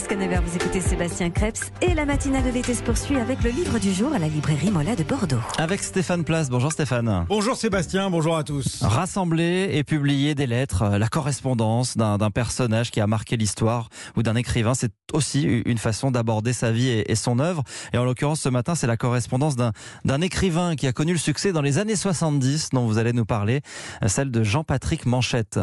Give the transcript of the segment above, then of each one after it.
jusqu'à 9h. Vous écoutez Sébastien Krebs et la matinale de l'été se poursuit avec le livre du jour à la librairie Mola de Bordeaux. Avec Stéphane Place. Bonjour Stéphane. Bonjour Sébastien, bonjour à tous. Rassembler et publier des lettres, la correspondance d'un personnage qui a marqué l'histoire ou d'un écrivain, c'est aussi une façon d'aborder sa vie et, son œuvre. Et en l'occurrence, ce matin, c'est la correspondance d'un écrivain qui a connu le succès dans les années 70 dont vous allez nous parler, celle de Jean-Patrick Manchette.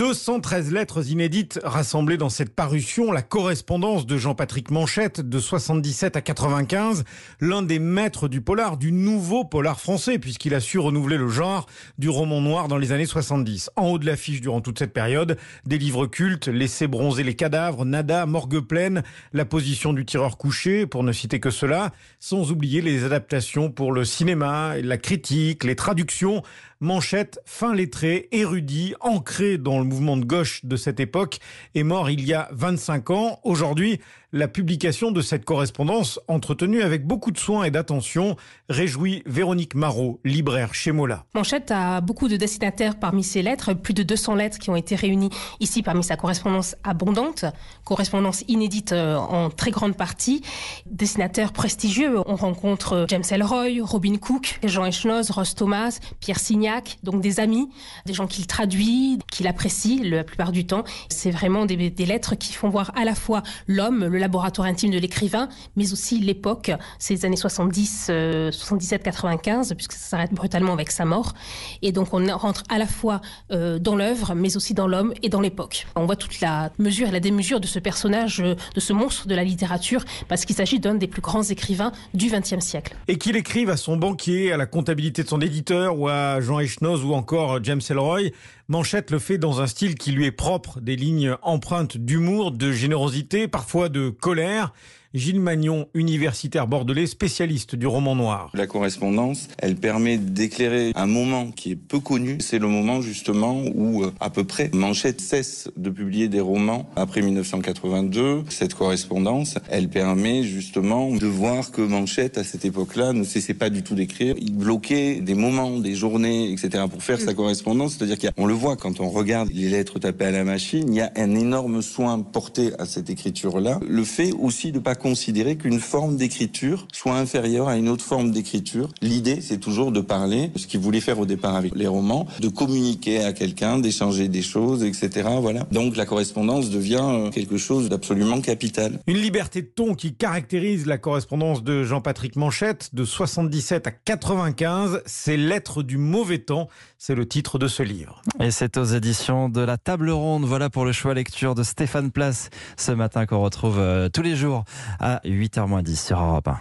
213 lettres inédites rassemblées dans cette parution, la correspondance de Jean-Patrick Manchette de 77 à 95, l'un des maîtres du polar, du nouveau polar français, puisqu'il a su renouveler le genre du roman noir dans les années 70. En haut de l'affiche durant toute cette période, des livres cultes, Laisser bronzer les cadavres, Nada, Morgue pleine, La position du tireur couché, pour ne citer que cela, sans oublier les adaptations pour le cinéma, la critique, les traductions, Manchette, fin lettré, érudit, ancré dans le mouvement de gauche de cette époque, est mort il y a 25 ans. Aujourd'hui, la publication de cette correspondance, entretenue avec beaucoup de soin et d'attention, réjouit Véronique Marot, libraire chez Mola. Manchette a beaucoup de destinataires parmi ses lettres, plus de 200 lettres qui ont été réunies ici parmi sa correspondance abondante, correspondance inédite euh, en très grande partie. Destinataires prestigieux, on rencontre James Elroy, Robin Cook, Jean Echnoz, Ross Thomas, Pierre Signac, donc des amis, des gens qu'il traduit, qu'il apprécie la plupart du temps. C'est vraiment des, lettres qui font voir à la fois l'homme, le laboratoire intime de l'écrivain, mais aussi l'époque, ces années 70, 77, 95, puisque ça s'arrête brutalement avec sa mort. Et donc on rentre à la fois euh, dans l'œuvre, mais aussi dans l'homme et dans l'époque. On voit toute la mesure et la démesure de ce personnage, euh, de ce monstre de la littérature, parce qu'il s'agit d'un des plus grands écrivains du XXe siècle. Et qu'il écrive à son banquier, à la comptabilité de son éditeur, ou à Jean Echnoz, ou encore James Elroy, Manchette le fait dans un style qui lui est propre, des lignes empreintes d'humour, de générosité, parfois de colère. Gilles Magnon, universitaire bordelais, spécialiste du roman noir. La correspondance, elle permet d'éclairer un moment qui est peu connu. C'est le moment justement où, euh, à peu près, Manchette cesse de publier des romans après 1982. Cette correspondance, elle permet justement de voir que Manchette, à cette époque-là, ne cessait pas du tout d'écrire. Il bloquait des moments, des journées, etc. pour faire sa correspondance. C'est-à-dire qu'on le voit quand on regarde les lettres tapées à la machine, il y a un énorme soin porté à cette écriture-là. Le fait aussi de pas considérer qu'une forme d'écriture soit inférieure à une autre forme d'écriture. L'idée, c'est toujours de parler, ce qu'il voulait faire au départ avec les romans, de communiquer à quelqu'un, d'échanger des choses, etc. Voilà. Donc la correspondance devient euh, quelque chose d'absolument capital. Une liberté de ton qui caractérise la correspondance de Jean-Patrick Manchette de 77 à 95. C'est Lettres du mauvais temps. C'est le titre de ce livre. Et c'est aux éditions de la Table Ronde. Voilà pour le choix lecture de Stéphane Place ce matin qu'on retrouve euh, tous les jours à 8h10 sur Europe 1.